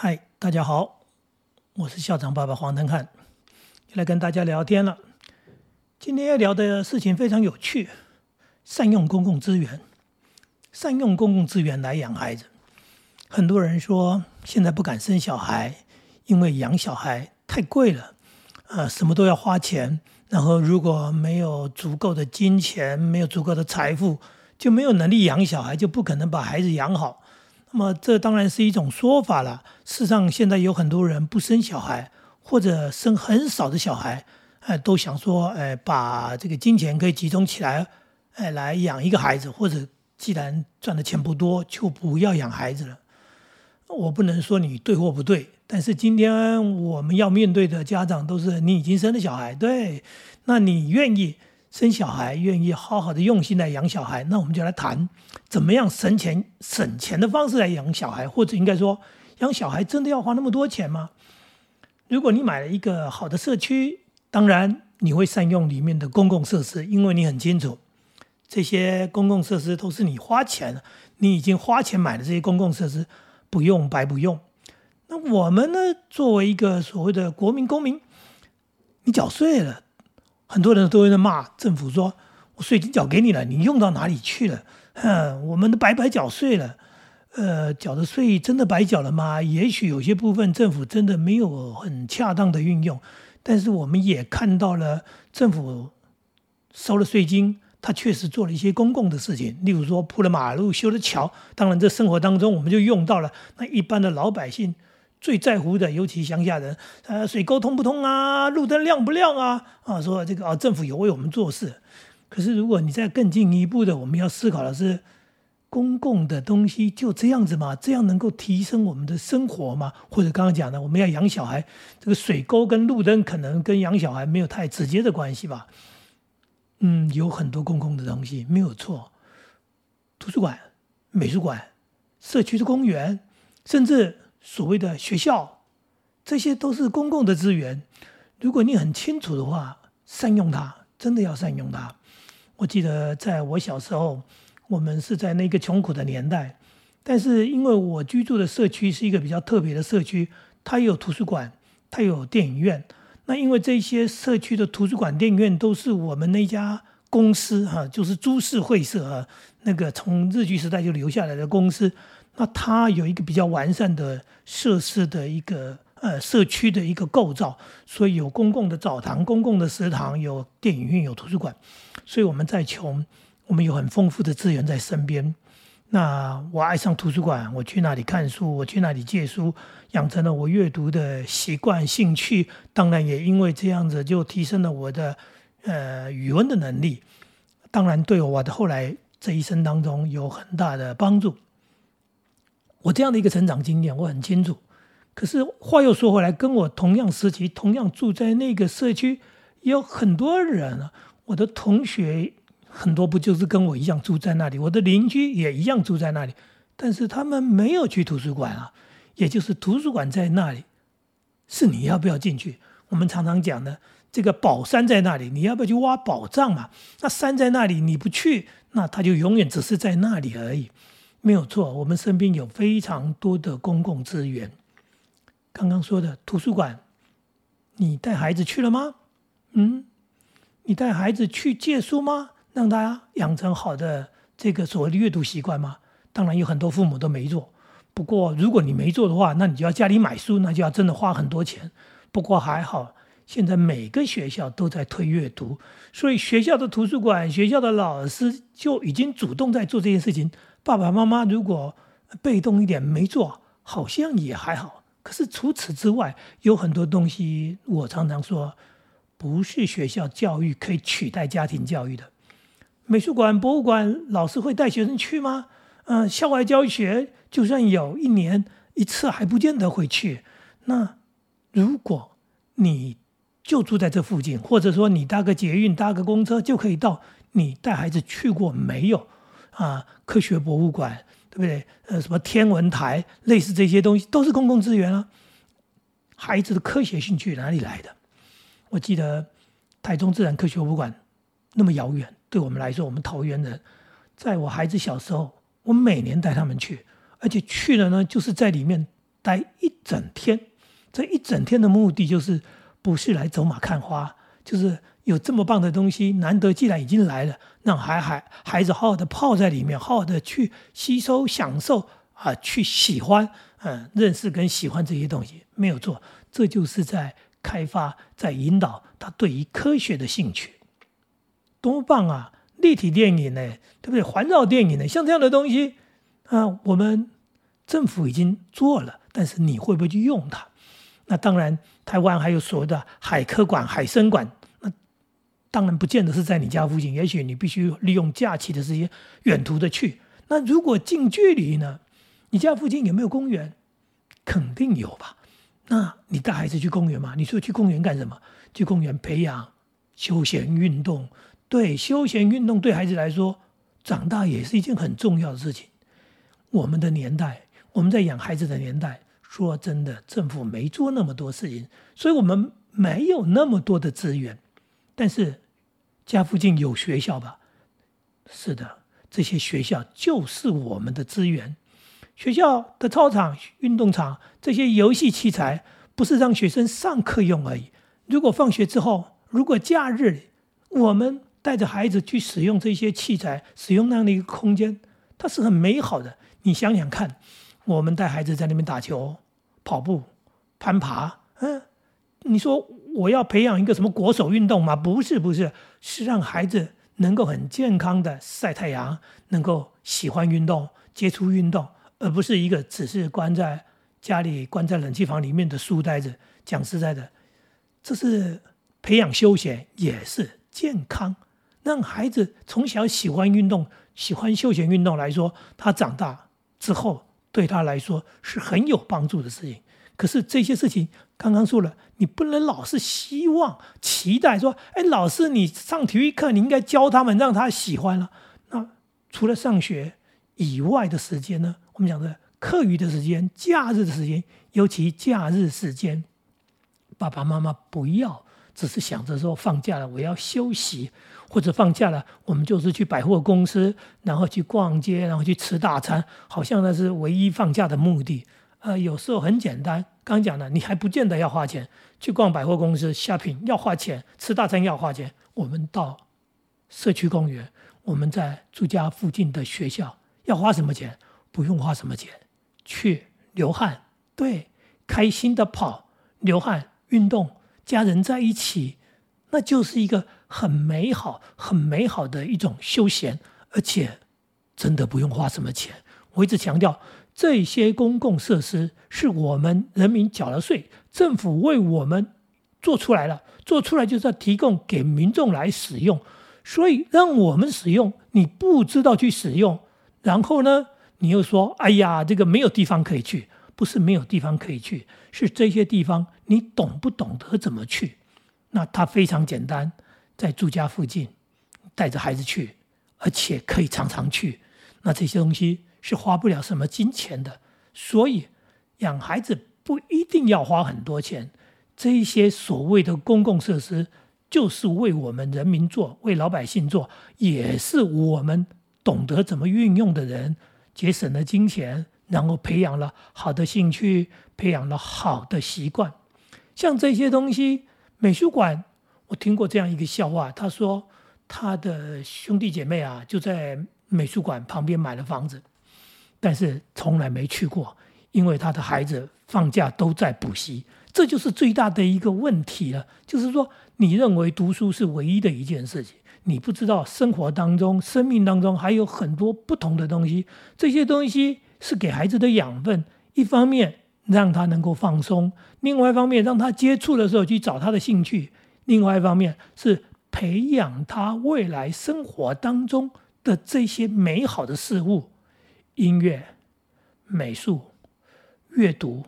嗨，大家好，我是校长爸爸黄登汉，又来跟大家聊天了。今天要聊的事情非常有趣，善用公共资源，善用公共资源来养孩子。很多人说现在不敢生小孩，因为养小孩太贵了，呃，什么都要花钱。然后如果没有足够的金钱，没有足够的财富，就没有能力养小孩，就不可能把孩子养好。那么这当然是一种说法了。世上，现在有很多人不生小孩，或者生很少的小孩，哎，都想说，哎，把这个金钱可以集中起来，哎，来养一个孩子，或者既然赚的钱不多，就不要养孩子了。我不能说你对或不对，但是今天我们要面对的家长都是你已经生了小孩，对，那你愿意？生小孩愿意好好的用心来养小孩，那我们就来谈怎么样省钱省钱的方式来养小孩，或者应该说养小孩真的要花那么多钱吗？如果你买了一个好的社区，当然你会善用里面的公共设施，因为你很清楚这些公共设施都是你花钱，你已经花钱买的这些公共设施不用白不用。那我们呢，作为一个所谓的国民公民，你缴税了。很多人都在骂政府说：“我税金缴给你了，你用到哪里去了？哼，我们都白白缴税了。呃，缴的税真的白缴了吗？也许有些部分政府真的没有很恰当的运用，但是我们也看到了政府收了税金，他确实做了一些公共的事情，例如说铺了马路、修了桥。当然，这生活当中我们就用到了那一般的老百姓。”最在乎的，尤其乡下人，呃，水沟通不通啊，路灯亮不亮啊？啊，说这个啊，政府有为我们做事。可是如果你再更进一步的，我们要思考的是，公共的东西就这样子吗？这样能够提升我们的生活吗？或者刚刚讲的，我们要养小孩，这个水沟跟路灯可能跟养小孩没有太直接的关系吧？嗯，有很多公共的东西没有错，图书馆、美术馆、社区的公园，甚至。所谓的学校，这些都是公共的资源。如果你很清楚的话，善用它，真的要善用它。我记得在我小时候，我们是在那个穷苦的年代，但是因为我居住的社区是一个比较特别的社区，它有图书馆，它有电影院。那因为这些社区的图书馆、电影院都是我们那家公司哈，就是株式会社啊，那个从日据时代就留下来的公司。那它有一个比较完善的设施的一个呃社区的一个构造，所以有公共的澡堂、公共的食堂、有电影院、有图书馆。所以我们再穷，我们有很丰富的资源在身边。那我爱上图书馆，我去那里看书，我去那里借书，养成了我阅读的习惯、兴趣。当然也因为这样子，就提升了我的呃语文的能力。当然对我的后来这一生当中有很大的帮助。我这样的一个成长经验，我很清楚。可是话又说回来，跟我同样时期、同样住在那个社区，有很多人啊。我的同学很多不就是跟我一样住在那里？我的邻居也一样住在那里，但是他们没有去图书馆啊。也就是图书馆在那里，是你要不要进去？我们常常讲的这个宝山在那里，你要不要去挖宝藏嘛？那山在那里，你不去，那它就永远只是在那里而已。没有错，我们身边有非常多的公共资源。刚刚说的图书馆，你带孩子去了吗？嗯，你带孩子去借书吗？让他养成好的这个所谓的阅读习惯吗？当然有很多父母都没做。不过如果你没做的话，那你就要家里买书，那就要真的花很多钱。不过还好，现在每个学校都在推阅读，所以学校的图书馆、学校的老师就已经主动在做这件事情。爸爸妈妈如果被动一点没做，好像也还好。可是除此之外，有很多东西，我常常说，不是学校教育可以取代家庭教育的。美术馆、博物馆，老师会带学生去吗？嗯，校外教学，就算有一年一次，还不见得会去。那如果你就住在这附近，或者说你搭个捷运、搭个公车就可以到，你带孩子去过没有？啊，科学博物馆，对不对？呃，什么天文台，类似这些东西都是公共资源啊。孩子的科学兴趣哪里来的？我记得台中自然科学博物馆那么遥远，对我们来说，我们桃园人，在我孩子小时候，我每年带他们去，而且去了呢，就是在里面待一整天。这一整天的目的就是不是来走马看花，就是有这么棒的东西，难得既然已经来了，让孩孩孩子好好的泡在里面，好好的去吸收、享受啊，去喜欢，嗯，认识跟喜欢这些东西，没有错，这就是在开发、在引导他对于科学的兴趣，多棒啊！立体电影呢，对不对？环绕电影呢，像这样的东西啊，我们政府已经做了，但是你会不会去用它？那当然，台湾还有所谓的海科馆、海参馆，那当然不见得是在你家附近，也许你必须利用假期的时间远途的去。那如果近距离呢？你家附近有没有公园？肯定有吧。那你带孩子去公园吗？你说去公园干什么？去公园培养休闲运动。对，休闲运动对孩子来说，长大也是一件很重要的事情。我们的年代，我们在养孩子的年代。说真的，政府没做那么多事情，所以我们没有那么多的资源。但是家附近有学校吧？是的，这些学校就是我们的资源。学校的操场、运动场这些游戏器材，不是让学生上课用而已。如果放学之后，如果假日，我们带着孩子去使用这些器材，使用那样的一个空间，它是很美好的。你想想看。我们带孩子在那边打球、跑步、攀爬，嗯，你说我要培养一个什么国手运动吗？不是，不是，是让孩子能够很健康的晒太阳，能够喜欢运动、接触运动，而不是一个只是关在家里、关在冷气房里面的书呆子。讲实在的，这是培养休闲，也是健康，让孩子从小喜欢运动、喜欢休闲运动来说，他长大之后。对他来说是很有帮助的事情。可是这些事情刚刚说了，你不能老是希望、期待说：“哎，老师，你上体育课，你应该教他们，让他喜欢了。”那除了上学以外的时间呢？我们讲的课余的时间、假日的时间，尤其假日时间，爸爸妈妈不要只是想着说放假了我要休息。或者放假了，我们就是去百货公司，然后去逛街，然后去吃大餐，好像那是唯一放假的目的。呃，有时候很简单，刚讲的，你还不见得要花钱去逛百货公司 shopping，要花钱吃大餐要花钱。我们到社区公园，我们在住家附近的学校要花什么钱？不用花什么钱，去流汗，对，开心的跑，流汗运动，家人在一起，那就是一个。很美好、很美好的一种休闲，而且真的不用花什么钱。我一直强调，这些公共设施是我们人民缴了税，政府为我们做出来了，做出来就是要提供给民众来使用。所以让我们使用，你不知道去使用，然后呢，你又说：“哎呀，这个没有地方可以去。”不是没有地方可以去，是这些地方你懂不懂得怎么去？那它非常简单。在住家附近，带着孩子去，而且可以常常去。那这些东西是花不了什么金钱的，所以养孩子不一定要花很多钱。这些所谓的公共设施，就是为我们人民做，为老百姓做，也是我们懂得怎么运用的人节省了金钱，然后培养了好的兴趣，培养了好的习惯。像这些东西，美术馆。我听过这样一个笑话，他说他的兄弟姐妹啊就在美术馆旁边买了房子，但是从来没去过，因为他的孩子放假都在补习，这就是最大的一个问题了。就是说，你认为读书是唯一的一件事情，你不知道生活当中、生命当中还有很多不同的东西，这些东西是给孩子的养分，一方面让他能够放松，另外一方面让他接触的时候去找他的兴趣。另外一方面是培养他未来生活当中的这些美好的事物，音乐、美术、阅读、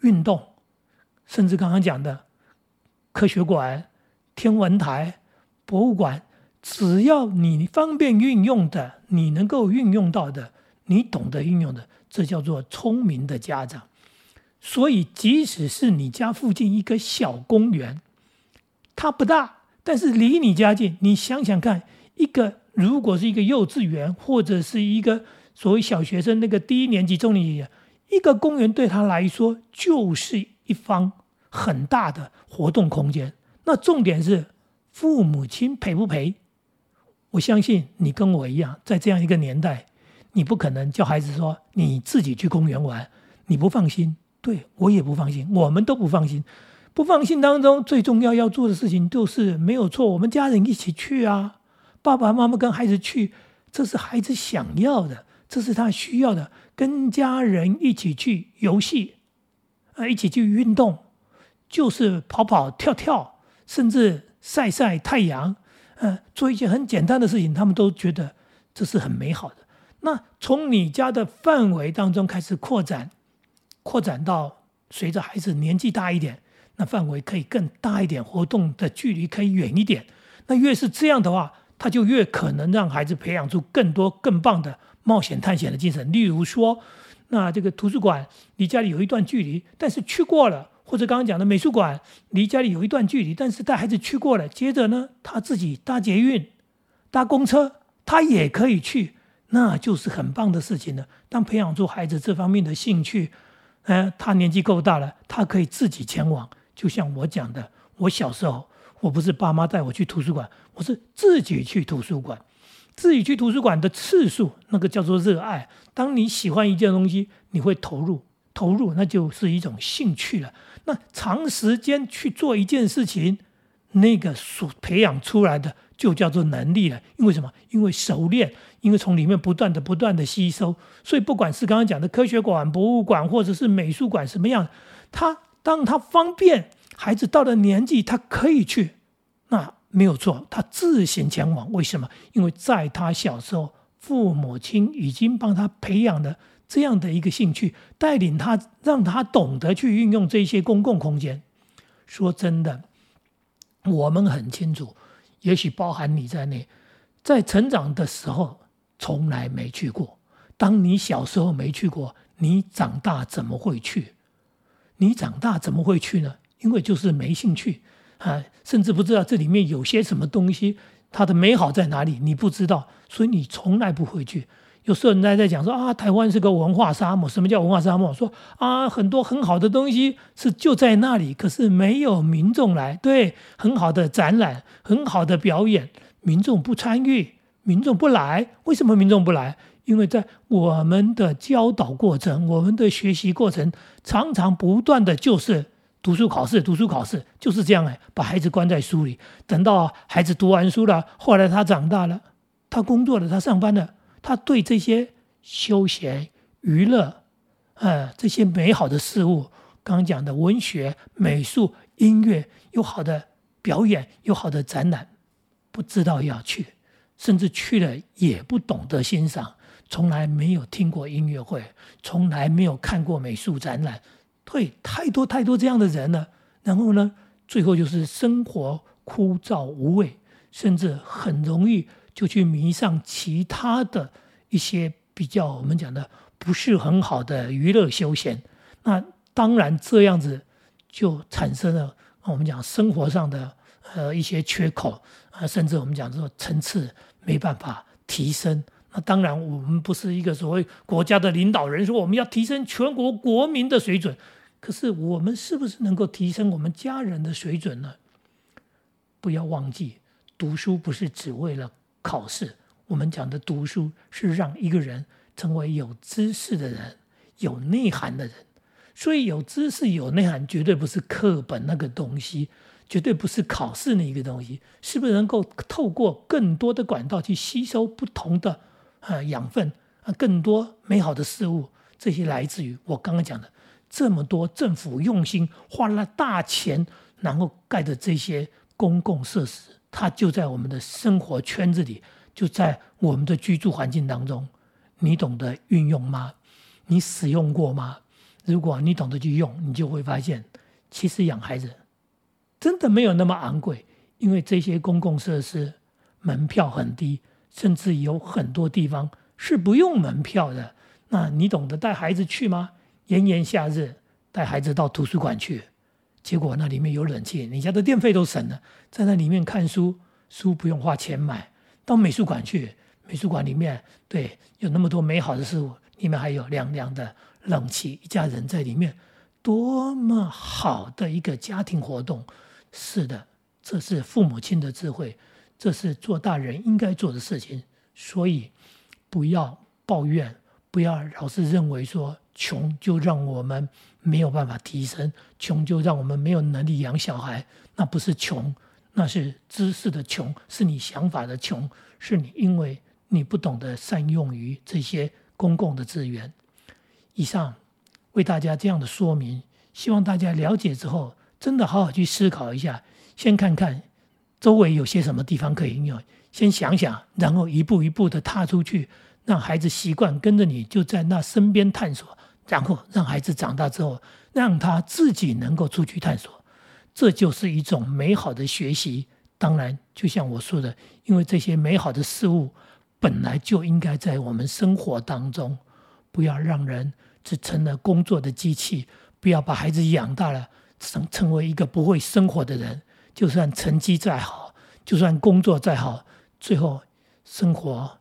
运动，甚至刚刚讲的科学馆、天文台、博物馆，只要你方便运用的，你能够运用到的，你懂得运用的，这叫做聪明的家长。所以，即使是你家附近一个小公园，它不大，但是离你家近。你想想看，一个如果是一个幼稚园，或者是一个所谓小学生，那个低年级、中年级，一个公园对他来说就是一方很大的活动空间。那重点是父母亲陪不陪？我相信你跟我一样，在这样一个年代，你不可能叫孩子说你自己去公园玩，你不放心。对我也不放心，我们都不放心。不放心当中，最重要要做的事情就是没有错，我们家人一起去啊，爸爸妈妈跟孩子去，这是孩子想要的，这是他需要的。跟家人一起去游戏，啊，一起去运动，就是跑跑跳跳，甚至晒晒太阳，呃，做一些很简单的事情，他们都觉得这是很美好的。那从你家的范围当中开始扩展，扩展到随着孩子年纪大一点，那范围可以更大一点，活动的距离可以远一点。那越是这样的话，他就越可能让孩子培养出更多更棒的。冒险探险的精神，例如说，那这个图书馆离家里有一段距离，但是去过了；或者刚刚讲的美术馆离家里有一段距离，但是带孩子去过了。接着呢，他自己搭捷运、搭公车，他也可以去，那就是很棒的事情了。当培养出孩子这方面的兴趣，呃，他年纪够大了，他可以自己前往。就像我讲的，我小时候，我不是爸妈带我去图书馆，我是自己去图书馆。自己去图书馆的次数，那个叫做热爱。当你喜欢一件东西，你会投入，投入那就是一种兴趣了。那长时间去做一件事情，那个所培养出来的就叫做能力了。因为什么？因为熟练，因为从里面不断的、不断的吸收。所以不管是刚刚讲的科学馆、博物馆，或者是美术馆，什么样，他当他方便，孩子到了年纪，他可以去，那。没有错，他自行前往。为什么？因为在他小时候，父母亲已经帮他培养了这样的一个兴趣，带领他，让他懂得去运用这些公共空间。说真的，我们很清楚，也许包含你在内，在成长的时候从来没去过。当你小时候没去过，你长大怎么会去？你长大怎么会去呢？因为就是没兴趣。啊，甚至不知道这里面有些什么东西，它的美好在哪里，你不知道，所以你从来不会去。有时候人家在讲说啊，台湾是个文化沙漠。什么叫文化沙漠？说啊，很多很好的东西是就在那里，可是没有民众来。对，很好的展览，很好的表演，民众不参与，民众不来。为什么民众不来？因为在我们的教导过程，我们的学习过程，常常不断的就是。读书考试，读书考试就是这样哎，把孩子关在书里。等到孩子读完书了，后来他长大了，他工作了，他上班了，他对这些休闲娱乐，呃，这些美好的事物，刚讲的文学、美术、音乐，有好的表演，有好的展览，不知道要去，甚至去了也不懂得欣赏，从来没有听过音乐会，从来没有看过美术展览。对，太多太多这样的人了，然后呢，最后就是生活枯燥无味，甚至很容易就去迷上其他的一些比较我们讲的不是很好的娱乐休闲。那当然这样子就产生了我们讲生活上的呃一些缺口啊，甚至我们讲说层次没办法提升。那当然我们不是一个所谓国家的领导人，说我们要提升全国国民的水准。可是我们是不是能够提升我们家人的水准呢？不要忘记，读书不是只为了考试。我们讲的读书是让一个人成为有知识的人、有内涵的人。所以有知识、有内涵，绝对不是课本那个东西，绝对不是考试那一个东西。是不是能够透过更多的管道去吸收不同的啊养分啊，更多美好的事物？这些来自于我刚刚讲的。这么多政府用心花了大钱，然后盖的这些公共设施，它就在我们的生活圈子里，就在我们的居住环境当中。你懂得运用吗？你使用过吗？如果你懂得去用，你就会发现，其实养孩子真的没有那么昂贵，因为这些公共设施门票很低，甚至有很多地方是不用门票的。那你懂得带孩子去吗？炎炎夏日，带孩子到图书馆去，结果那里面有冷气，你家的电费都省了，在那里面看书，书不用花钱买。到美术馆去，美术馆里面对有那么多美好的事物，里面还有凉凉的冷气，一家人在里面，多么好的一个家庭活动。是的，这是父母亲的智慧，这是做大人应该做的事情。所以，不要抱怨，不要老是认为说穷就让我们没有办法提升，穷就让我们没有能力养小孩。那不是穷，那是知识的穷，是你想法的穷，是你因为你不懂得善用于这些公共的资源。以上为大家这样的说明，希望大家了解之后，真的好好去思考一下，先看看周围有些什么地方可以应用，先想想，然后一步一步的踏出去，让孩子习惯跟着你，就在那身边探索，然后让孩子长大之后，让他自己能够出去探索，这就是一种美好的学习。当然，就像我说的，因为这些美好的事物本来就应该在我们生活当中。不要让人只成了工作的机器，不要把孩子养大了，成成为一个不会生活的人。就算成绩再好，就算工作再好，最后生活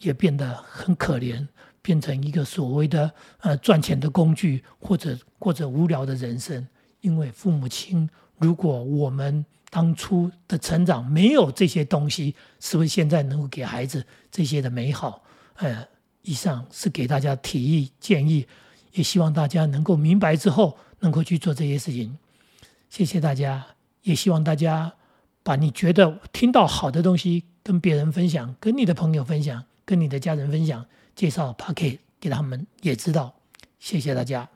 也变得很可怜，变成一个所谓的呃赚钱的工具，或者过着无聊的人生。因为父母亲，如果我们当初的成长没有这些东西，是不是现在能够给孩子这些的美好？呃。以上是给大家提议建议，也希望大家能够明白之后能够去做这些事情。谢谢大家，也希望大家把你觉得听到好的东西跟别人分享，跟你的朋友分享，跟你的家人分享，介绍 Pocket 给他们也知道。谢谢大家。